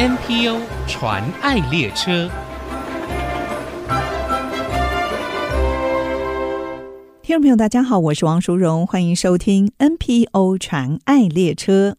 NPO 传爱列车，听众朋友，大家好，我是王淑荣，欢迎收听 NPO 传爱列车。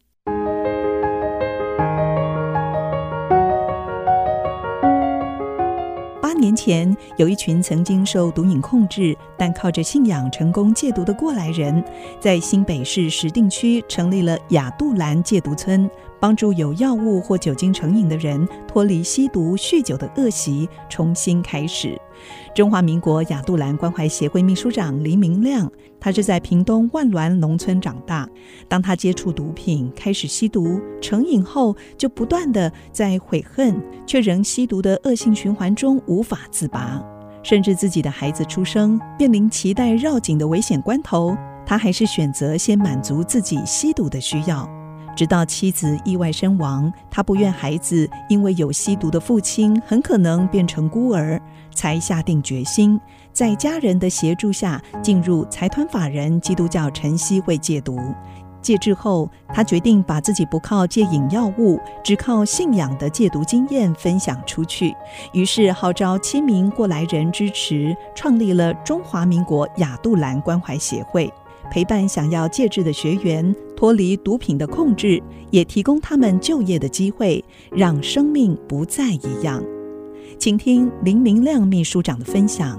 八年前，有一群曾经受毒瘾控制，但靠着信仰成功戒毒的过来人，在新北市石碇区成立了亚杜兰戒毒村，帮助有药物或酒精成瘾的人脱离吸毒、酗酒的恶习，重新开始。中华民国亚杜兰关怀协会秘书长林明亮，他是在屏东万峦农村长大。当他接触毒品，开始吸毒成瘾后，就不断地在悔恨却仍吸毒的恶性循环中无法自拔。甚至自己的孩子出生，面临脐带绕颈的危险关头，他还是选择先满足自己吸毒的需要。直到妻子意外身亡，他不愿孩子因为有吸毒的父亲很可能变成孤儿，才下定决心，在家人的协助下进入财团法人基督教晨曦会戒毒。戒之后，他决定把自己不靠戒瘾药物，只靠信仰的戒毒经验分享出去。于是号召七名过来人支持，创立了中华民国亚杜兰关怀协会。陪伴想要戒治的学员脱离毒品的控制，也提供他们就业的机会，让生命不再一样。请听林明亮秘书长的分享。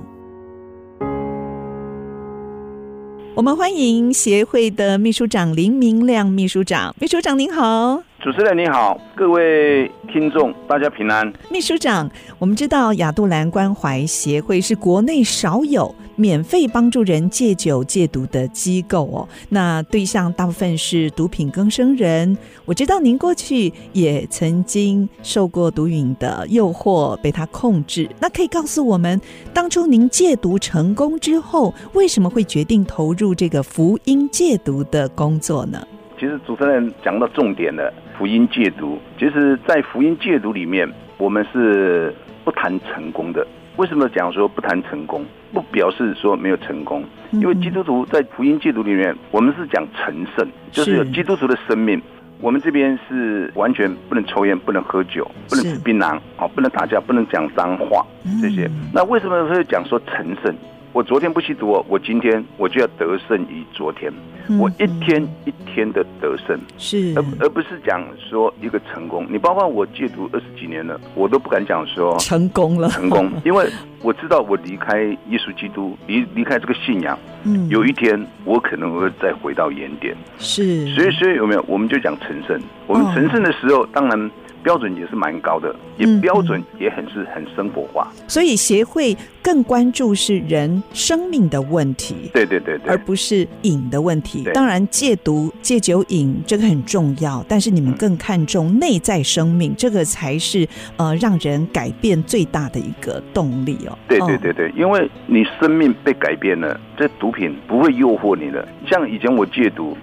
我们欢迎协会的秘书长林明亮秘书长，秘书长您好。主持人你好，各位听众大家平安。秘书长，我们知道亚杜兰关怀协会是国内少有免费帮助人戒酒戒毒的机构哦。那对象大部分是毒品更生人。我知道您过去也曾经受过毒瘾的诱惑，被他控制。那可以告诉我们，当初您戒毒成功之后，为什么会决定投入这个福音戒毒的工作呢？其实主持人讲到重点了，福音戒毒。其实，在福音戒毒里面，我们是不谈成功的。为什么讲说不谈成功？不表示说没有成功，因为基督徒在福音戒毒里面，我们是讲成圣，就是有基督徒的生命。我们这边是完全不能抽烟，不能喝酒，不能吃槟榔，哦，不能打架，不能讲脏话这些。那为什么会讲说成圣？我昨天不吸毒，我今天我就要得胜于昨天。我一天一天的得胜，是而而不是讲说一个成功。你包括我戒毒二十几年了，我都不敢讲说成功了，成功，因为我知道我离开耶稣基督，离离开这个信仰，嗯，有一天我可能会再回到原点。是，所以所以有没有？我们就讲成圣。我们成圣的时候，当然。标准也是蛮高的，也标准也很是很生活化，嗯，所以协会更关注是人生命的问题，对对对对，而不是瘾的问题。当然戒毒戒酒瘾这个很重要，但是你们更看重内在生命，这个才是呃让人改变最大的一个动力哦。对对对对，因为你生命被改变了，这毒品不会诱惑你的。像以前我戒毒，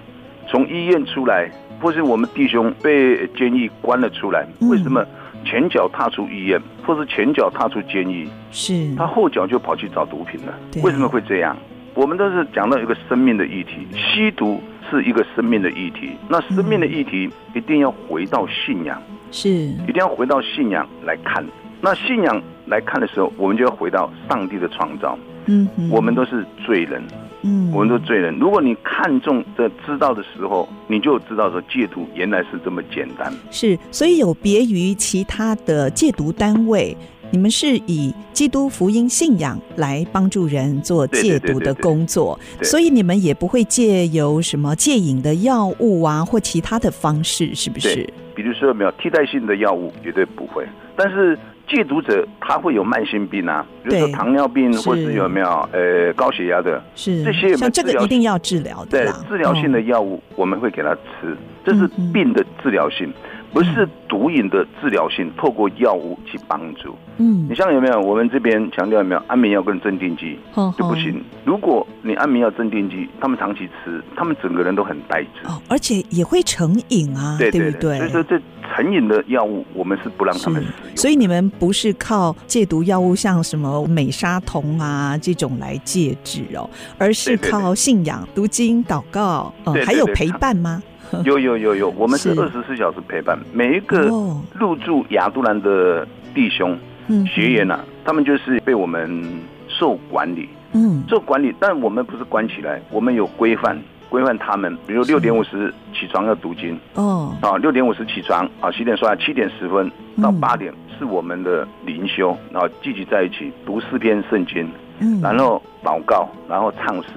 从医院出来。或是我们弟兄被监狱关了出来，为什么前脚踏出医院，或是前脚踏出监狱，是他后脚就跑去找毒品了？为什么会这样？我们都是讲到一个生命的议题，吸毒是一个生命的议题。那生命的议题一定要回到信仰，是一定要回到信仰来看。那信仰来看的时候，我们就要回到上帝的创造。嗯，我们都是罪人。嗯，我们都罪人。如果你看重的知道的时候，你就知道说戒毒原来是这么简单。是，所以有别于其他的戒毒单位，你们是以基督福音信仰来帮助人做戒毒的工作，所以你们也不会借由什么戒瘾的药物啊或其他的方式，是不是？比如说有没有替代性的药物，绝对不会。但是。戒毒者他会有慢性病啊，比如说糖尿病，或是有没有呃高血压的，是。这些有没有像这个一定要治疗的。对，治疗性的药物我们会给他吃，这是病的治疗性，不是毒瘾的治疗性，透过药物去帮助。嗯，你像有没有？我们这边强调有没有安眠药跟镇定剂就不行。如果你安眠药、镇定剂，他们长期吃，他们整个人都很呆滞，哦而且也会成瘾啊，对不对？所以说这。成瘾的药物，我们是不让他们使用。所以你们不是靠戒毒药物，像什么美沙酮啊这种来戒治哦，而是靠信仰、读经、祷告，嗯，还有陪伴吗？有有有有，我们是二十四小时陪伴每一个入住亚都兰的弟兄、哦、学员呐、啊，他们就是被我们受管理，嗯，受管理，但我们不是关起来，我们有规范。规范他们，比如六点五十起床要读经哦，啊，六点五十起床啊，洗脸刷牙，七点十分到八点是我们的灵修，然后聚集在一起读四篇圣经，嗯，然后祷告，然后唱诗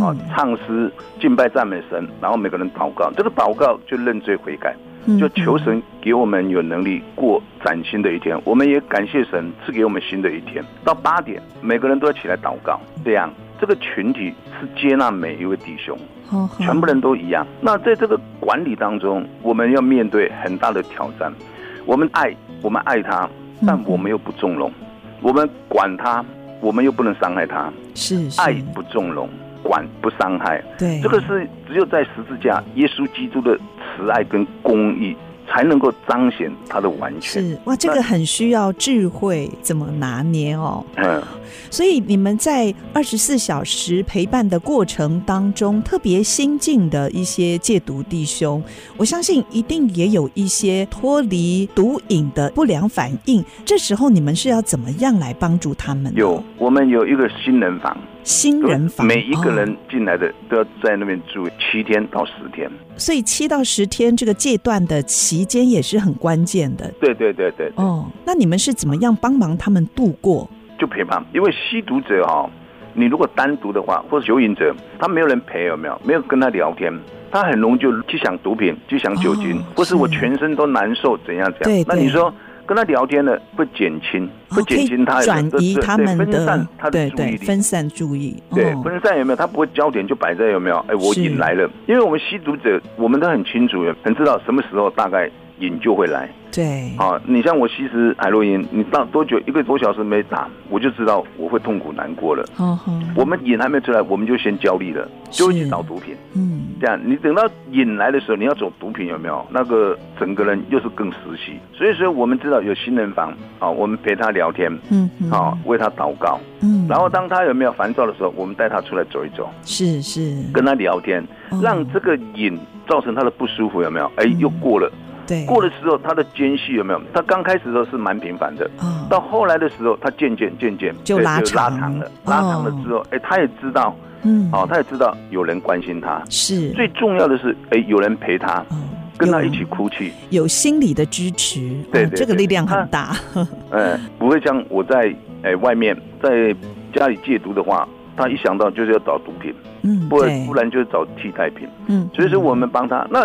啊，唱诗敬拜赞美神，然后每个人祷告，这个祷告就认罪悔改，就求神给我们有能力过崭新的一天，我们也感谢神赐给我们新的一天。到八点，每个人都要起来祷告，这样这个群体是接纳每一位弟兄。全部人都一样。那在这个管理当中，我们要面对很大的挑战。我们爱，我们爱他，但我们又不纵容。我们管他，我们又不能伤害他。是，是爱不纵容，管不伤害。对，这个是只有在十字架，耶稣基督的慈爱跟公义。才能够彰显它的完全。是哇，这个很需要智慧，怎么拿捏哦？嗯，所以你们在二十四小时陪伴的过程当中，特别新进的一些戒毒弟兄，我相信一定也有一些脱离毒瘾的不良反应。这时候你们是要怎么样来帮助他们？有，我们有一个新人房。新人房，每一个人进来的都要在那边住七天到十天，所以七到十天这个阶段的期间也是很关键的。对对对对，哦，那你们是怎么样帮忙他们度过？就陪伴，因为吸毒者哈，你如果单独的话，或者酒瘾者，他没有人陪，有没有？没有跟他聊天，他很容易就去想毒品，去想酒精，或是我全身都难受，怎样怎样？那你说？跟他聊天呢，会减轻，会减轻他转移他们的分散他的注意力，分散注意，对分散有没有？他不会焦点就摆在有没有？哎，我瘾来了，因为我们吸毒者，我们都很清楚，很知道什么时候大概瘾就会来。对，啊，你像我吸食海洛因，你到多久一个多小时没打，我就知道我会痛苦难过了。哦哦、我们瘾还没出来，我们就先焦虑了，就会去找毒品。嗯，这样你等到瘾来的时候，你要走毒品有没有？那个整个人又是更实习。所以说，我们知道有新人房啊，我们陪他聊天，嗯，好、嗯，为他祷告，嗯，然后当他有没有烦躁的时候，我们带他出来走一走，是是，跟他聊天，让这个瘾造成他的不舒服有没有？哎，又过了。对，过的时候，他的间隙有没有？他刚开始的时候是蛮频繁的，哦、到后来的时候，他渐渐渐渐就拉长，就拉长了，拉长了之后，哎、哦，他也知道，嗯，哦，他也知道有人关心他，是。最重要的是，哎，有人陪他，哦、跟他一起哭泣，有心理的支持，对，对，对，这个力量很大，嗯，不会像我在哎外面在家里戒毒的话，他一想到就是要找毒品，嗯，不然不然就是找替代品，嗯，所以说我们帮他那。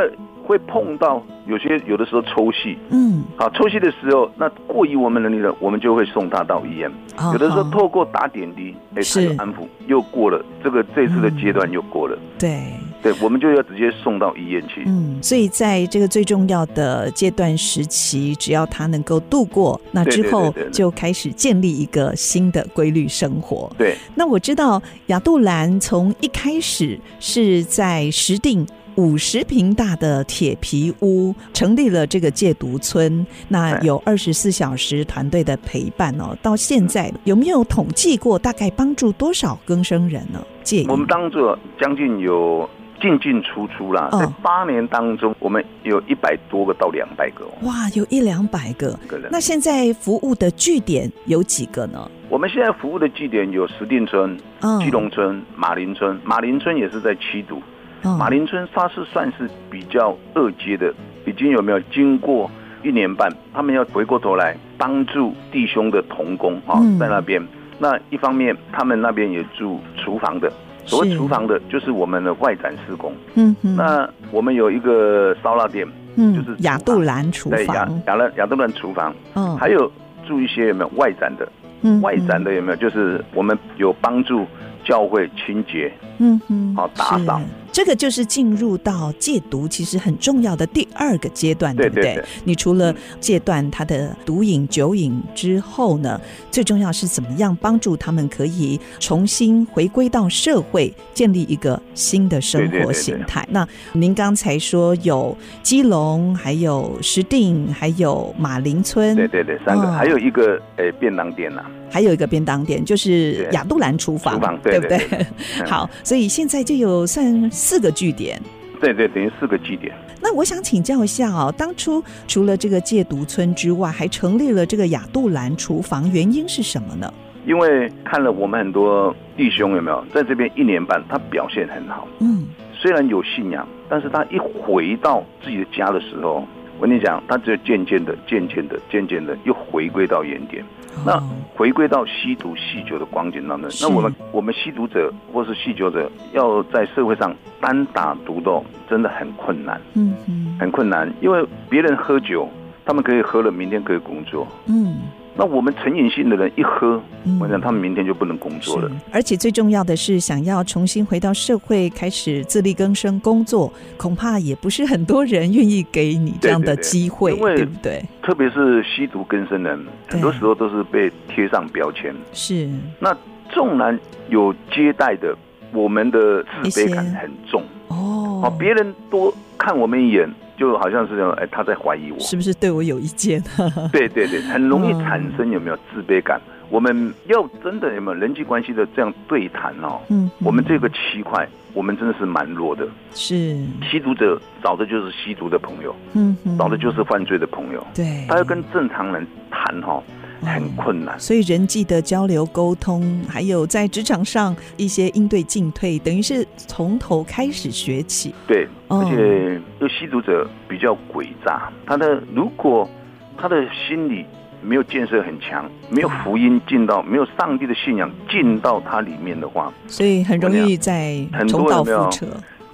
会碰到有些有的时候抽泣，嗯，好抽泣的时候，那过于我们能力了，我们就会送他到医院。哦、有的时候透过打点滴，哎，他有安抚，又过了这个这次的阶段又过了。嗯、对对，我们就要直接送到医院去。嗯，所以在这个最重要的阶段时期，只要他能够度过，那之后就开始建立一个新的规律生活。对，那我知道亚杜兰从一开始是在石碇。五十坪大的铁皮屋成立了这个戒毒村，那有二十四小时团队的陪伴哦。到现在有没有统计过大概帮助多少更生人呢？戒瘾，我们当做将近有进进出出啦，在八年当中，我们有一百多个到两百个。哇，有一两百个。那现在服务的据点有几个呢？我们现在服务的据点有石碇村、基隆村、马林村，马林村也是在七堵。马林村它是算是比较二阶的，已经有没有经过一年半，他们要回过头来帮助弟兄的童工啊，在那边。那一方面，他们那边也住厨房的，所谓厨房的，就是我们的外展施工。嗯，那我们有一个烧腊店，嗯，就是亚杜兰厨房，亚亚亚杜兰厨房。嗯，还有住一些有没有外展的？嗯，外展的有没有？就是我们有帮助教会清洁，嗯嗯，好打扫。这个就是进入到戒毒其实很重要的第二个阶段，对不对？对对对，你除了戒断他的毒瘾、酒瘾之后呢，最重要是怎么样帮助他们可以重新回归到社会，建立一个新的生活形态。那您刚才说有基隆，还有石碇，还有马林村，对对对，三个，哦、还有一个诶便当店呐、啊，还有一个便当店就是亚杜兰厨房，对，对不对？对对对，好，所以现在就有算。四个据点，对对，等于四个据点。那我想请教一下哦，当初除了这个戒毒村之外，还成立了这个亚杜兰厨房，原因是什么呢？因为看了我们很多弟兄有没有在这边一年半，他表现很好。嗯，虽然有信仰，但是他一回到自己的家的时候，我跟你讲，他只有渐渐的、渐渐的、渐渐的又回归到原点。那回归到吸毒、酗酒的光景当中，那我们我们吸毒者或是酗酒者要在社会上单打独斗，真的很困难，嗯嗯，很困难，因为别人喝酒，他们可以喝了，明天可以工作，嗯。那我们成瘾性的人一喝，我想他们明天就不能工作了。而且最重要的是，想要重新回到社会，开始自力更生工作，恐怕也不是很多人愿意给你这样的机会，对，不对？特别是吸毒更生人，很多时候都是被贴上标签。是。那纵然有接待的，我们的自卑感很重哦。好，别人多看我们一眼。就好像是哎，他在怀疑我，是不是对我有意见？对对对，很容易产生有没有自卑感？嗯、我们要真的有没有人际关系的这样对谈哦？嗯，我们这个区块，我们真的是蛮弱的。是吸毒者找的就是吸毒的朋友，嗯，找的就是犯罪的朋友。对，他要跟正常人谈哈。很困难，所以人际的交流沟通，还有在职场上一些应对进退，等于是从头开始学起。对，而且这吸毒者比较诡诈，他的如果他的心理没有建设很强，没有福音进到，没有上帝的信仰进到他里面的话，所以很容易在重蹈覆辙。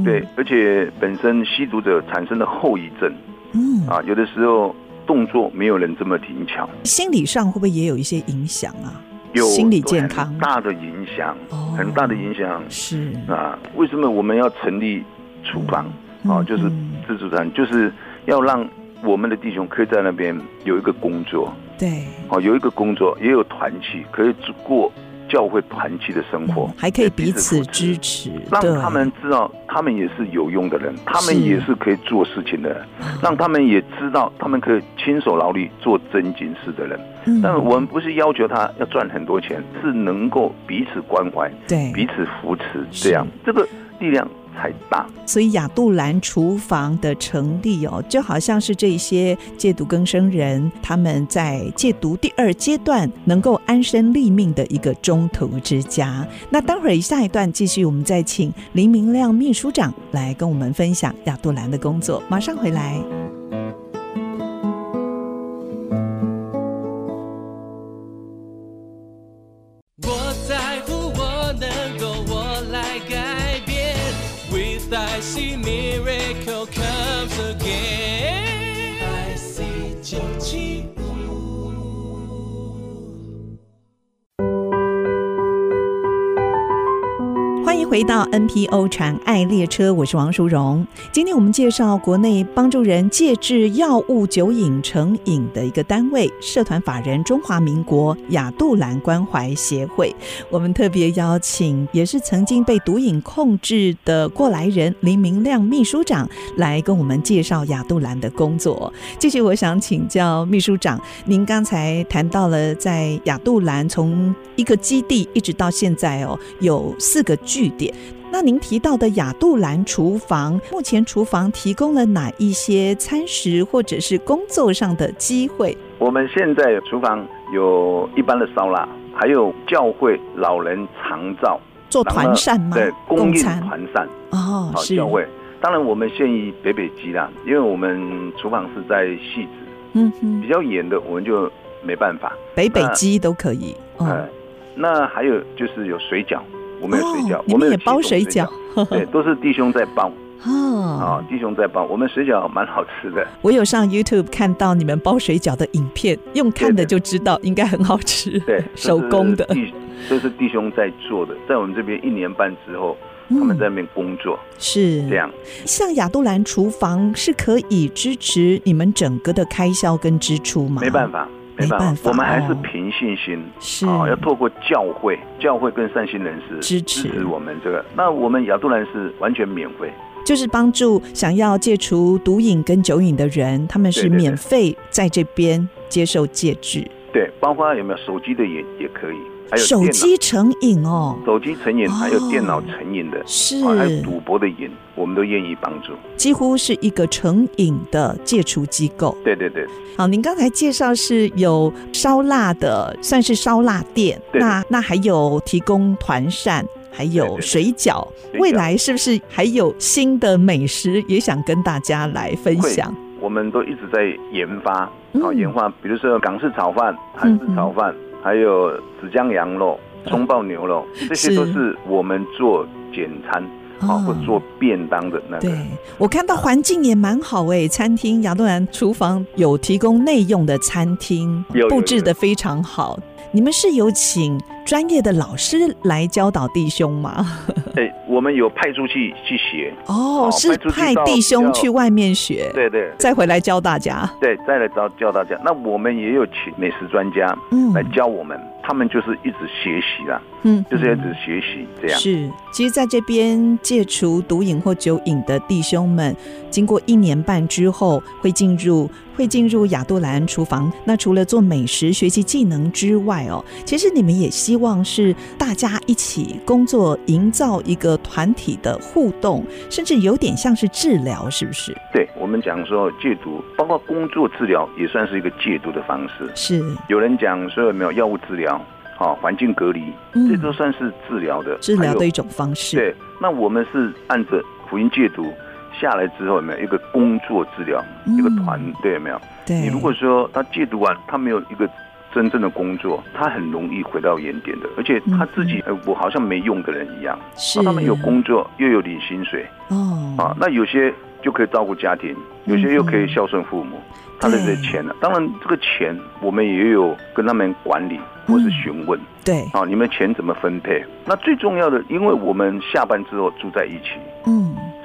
对，而且本身吸毒者产生的后遗症，嗯啊，有的时候。动作没有人这么灵巧，心理上会不会也有一些影响啊？有心理健康大的影响，哦，很大的影响是啊。为什么我们要成立厨房啊？就是自助餐，就是要让我们的弟兄可以在那边有一个工作，对，哦，有一个工作，也有团契，可以过。教会团契的生活，还可以彼此支持，让他们知道他们也是有用的人，他们也是可以做事情的人，让他们也知道他们可以亲手劳力做真经事的人。但我们不是要求他要赚很多钱，是能够彼此关怀，对，彼此扶持，这样这个力量才大，所以亚杜兰厨房的成立哦，就好像是这些戒毒更生人他们在戒毒第二阶段能够安身立命的一个中途之家。那待会儿下一段继续，我们再请林明亮秘书长来跟我们分享亚杜兰的工作。马上回来。see me 到 NPO 传爱列车，我是王淑荣。今天我们介绍国内帮助人戒治药物酒瘾成瘾的一个单位——社团法人中华民国亚杜兰关怀协会。我们特别邀请，也是曾经被毒瘾控制的过来人林明亮秘书长来跟我们介绍亚杜兰的工作。继续，我想请教秘书长，您刚才谈到了在亚杜兰从一个基地一直到现在哦，有四个据点。那您提到的雅杜兰厨房，目前厨房提供了哪一些餐食或者是工作上的机会？我们现在厨房有一般的烧腊，还有教会老人长照做团膳吗？对，供应团膳哦，是教会。当然，我们现于北北基啦，因为我们厨房是在汐止，嗯哼，比较远的我们就没办法。北北基都可以。嗯、哦，那还有就是有水饺。我们有水饺，我们也包水饺，对，都是弟兄在包。哦，弟兄在包，我们水饺蛮好吃的。我有上 YouTube 看到你们包水饺的影片，用看的就知道应该很好吃。对，手工的，这是弟兄在做的，在我们这边一年半之后，他们在那边工作，是这样。像亚都兰厨房是可以支持你们整个的开销跟支出吗？没办法。没办法，我们还是凭信心，是啊，要透过教会、教会跟善心人士支持支持我们这个。那我们亚杜兰是完全免费，就是帮助想要戒除毒瘾跟酒瘾的人，他们是免费在这边接受戒治。对，包括有没有手机的也也可以。还有手机成瘾哦，手机成瘾，还有电脑成瘾的，是，还有赌博的瘾，我们都愿意帮助。几乎是一个成瘾的戒除机构。对对对。好，您刚才介绍是有烧腊的，算是烧腊店。对那那还有提供团扇，还有水饺。对对对，未来是不是还有新的美食也想跟大家来分享？我们都一直在研发，好、嗯、研发，比如说港式炒饭、韩式炒饭，嗯、还有紫江羊肉、葱爆牛肉，嗯、这些都是我们做简餐。啊，或做便当的那个。对，我看到环境也蛮好哎，餐厅亚东兰厨房有提供内用的餐厅，布置的非常好。你们是有请专业的老师来教导弟兄吗？对，我们有派出去去学。哦，是派弟兄去外面学，对对，再回来教大家。对，再来教教大家。那我们也有请美食专家，嗯，来教我们。他们就是一直学习啦，嗯，就是一直学习这样。是，其实在这边戒除毒瘾或酒瘾的弟兄们，经过一年半之后，会进入会进入亚杜兰厨房。那除了做美食、学习技能之外，哦，其实你们也希望是大家一起工作，营造一个团体的互动，甚至有点像是治疗，是不是？对，我们讲说戒毒，包括工作治疗，也算是一个戒毒的方式。是，有人讲说有没有药物治疗？好，环境隔离，这都算是治疗的、嗯、治疗的一种方式。对，那我们是按着福音戒毒下来之后，有没有一个工作治疗，嗯、一个团队有没有？对。你如果说他戒毒完，他没有一个真正的工作，他很容易回到原点的。而且他自己，嗯、我好像没用的人一样。是。那他们有工作，又有领薪水。哦。啊，那有些就可以照顾家庭，有些又可以孝顺父母。嗯他的这钱呢？当然，这个钱我们也有跟他们管理或是询问。对，啊，你们钱怎么分配？那最重要的，因为我们下班之后住在一起，嗯，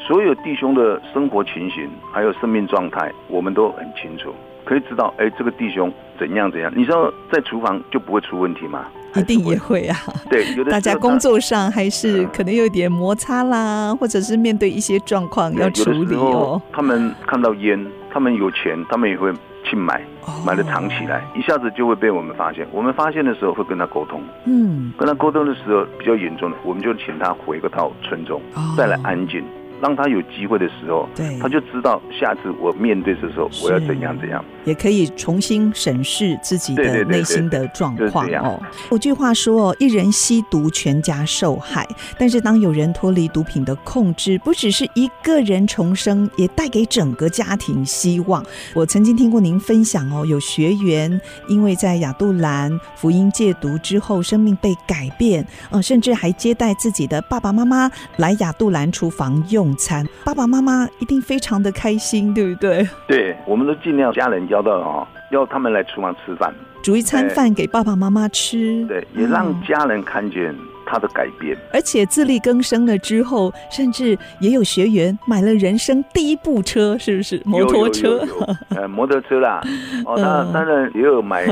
所有弟兄的生活情形还有生命状态，我们都很清楚，可以知道，哎，这个弟兄怎样怎样。你知道在厨房就不会出问题吗？一定也会啊。对，有的大家工作上还是可能有点摩擦啦，或者是面对一些状况要处理哦。他们看到烟。他们有钱，他们也会去买，买了藏起来，一下子就会被我们发现。我们发现的时候会跟他沟通，嗯，跟他沟通的时候比较严重的，我们就请他回个到村中，再来安静。让他有机会的时候，对，他就知道下次我面对的时候我要怎样怎样，也可以重新审视自己的内心的状况哦。有句话说：“一人吸毒，全家受害。”但是当有人脱离毒品的控制，不只是一个人重生，也带给整个家庭希望。我曾经听过您分享哦，有学员因为在亚杜兰福音戒毒之后，生命被改变，呃，甚至还接待自己的爸爸妈妈来亚杜兰厨房用。餐，爸爸妈妈一定非常的开心，对不对？对，我们都尽量家人邀到哦，要他们来厨房吃饭，煮一餐饭给爸爸妈妈吃。对，也让家人看见他的改变。嗯、而且自力更生了之后，甚至也有学员买了人生第一部车，是不是？摩托车？有有有有呃，摩托车啦。哦，那当然也有买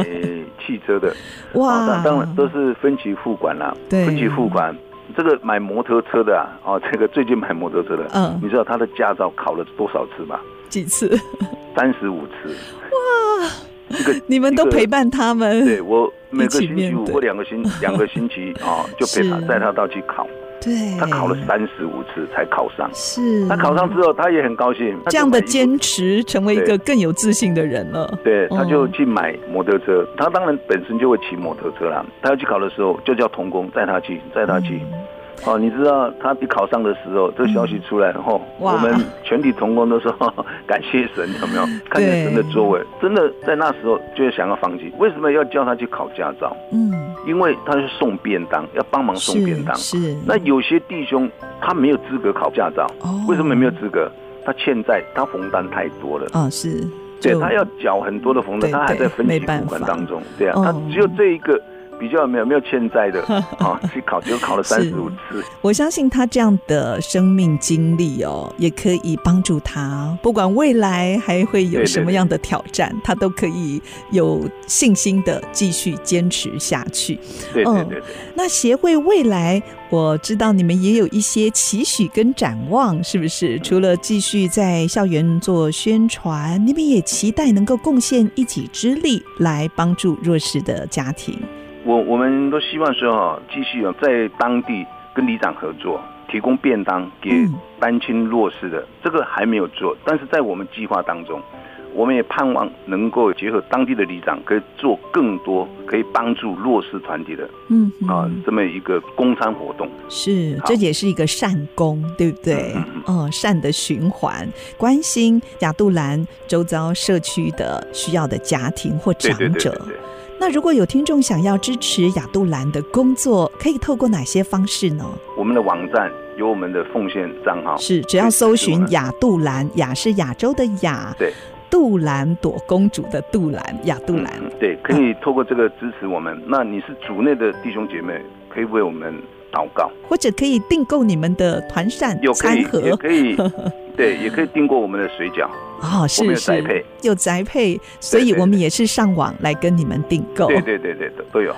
汽车的。哇，那当然都是分期付款啦，对，分期付款。这个买摩托车的啊，哦，这个最近买摩托车的，嗯，你知道他的驾照考了多少次吗？几次？三十五次。哇，你们都陪伴他们？对，我每个星期五或两个星 两个星期啊，就陪他带他到去考。对，他考了三十五次才考上。是，他考上之后他也很高兴。这样的坚持，成为一个更有自信的人了。对，他就去买摩托车。他当然本身就会骑摩托车啦。他要去考的时候，就叫童工载他去，载他去。哦，你知道他一考上的时候，这个消息出来后，我们全体同工都说 感谢神，有没有看见神的作为？真的在那时候就想要放弃。为什么要叫他去考驾照？嗯，因为他是送便当，要帮忙送便当。是。那有些弟兄他没有资格考驾照，为什么没有资格？他欠债，他红单太多了。啊，是。对，他要缴很多的红单，他还在分期付款当中。对啊，他只有这一个。比较没有没有欠债的 啊，去考就考了三十五次。我相信他这样的生命经历哦，也可以帮助他，不管未来还会有什么样的挑战，对对对，他都可以有信心的继续坚持下去。对对对，对、嗯。那协会未来，我知道你们也有一些期许跟展望，是不是？除了继续在校园做宣传，你们也期待能够贡献一己之力来帮助弱势的家庭。我我们都希望说哈，继续在当地跟里长合作，提供便当给单亲弱势的，这个还没有做，但是在我们计划当中。我们也盼望能够结合当地的里长，可以做更多可以帮助弱势团体的，嗯啊，这么一个供餐活动。是，这也是一个善功，对不对？嗯，嗯，嗯，哦，善的循环，关心亚杜兰周遭社区的需要的家庭或长者。对对对对对。那如果有听众想要支持亚杜兰的工作，可以透过哪些方式呢？我们的网站有我们的奉献账号，是只要搜寻亚杜兰，亚是亚洲的亚，对。杜兰朵公主的杜兰，亚杜兰、嗯，对，可以透过这个支持我们。嗯、那你是组内的弟兄姐妹，可以为我们祷告，或者可以订购你们的团膳餐盒，也可以，对，也可以订购我们的水饺。哦，是是，有宅配，所以我们也是上网来跟你们订购。对对对对，都有。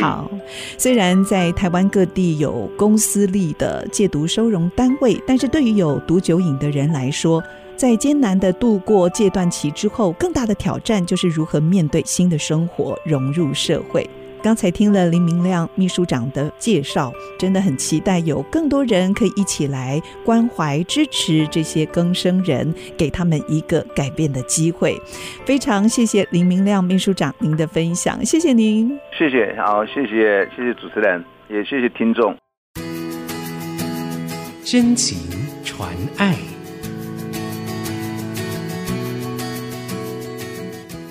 好，虽然在台湾各地有公司立的戒毒收容单位，但是对于有毒酒瘾的人来说，在艰难的度过戒断期之后，更大的挑战就是如何面对新的生活，融入社会。刚才听了林明亮秘书长的介绍，真的很期待有更多人可以一起来关怀支持这些更生人，给他们一个改变的机会。非常谢谢林明亮秘书长您的分享，谢谢您，谢谢，好，谢谢，谢谢主持人，也谢谢听众，真情传爱。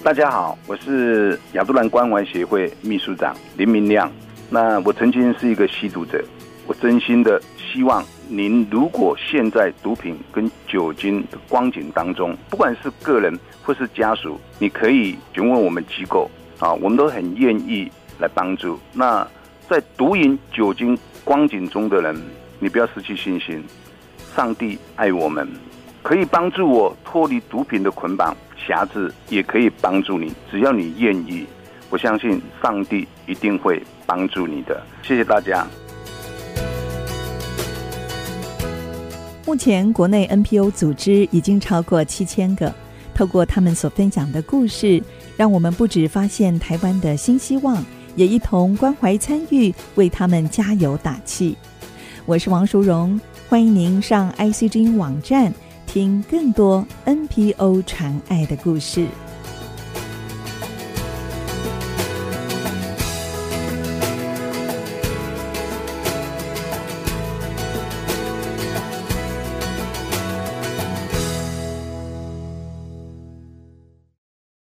大家好，我是亚杜兰关怀协会秘书长林明亮。那我曾经是一个吸毒者，我真心的希望您，如果现在毒品跟酒精的光景当中，不管是个人或是家属，你可以询问我们机构啊，我们都很愿意来帮助。那在毒瘾、酒精光景中的人，你不要失去信心，上帝爱我们，可以帮助我脱离毒品的捆绑。匣子也可以帮助你，只要你愿意，我相信上帝一定会帮助你的。谢谢大家。目前国内 NPO 组织已经超过七千个，透过他们所分享的故事，让我们不止发现台湾的新希望，也一同关怀参与，为他们加油打气。我是王淑荣，欢迎您上 ICG 网站。听更多 NPO 传爱的故事。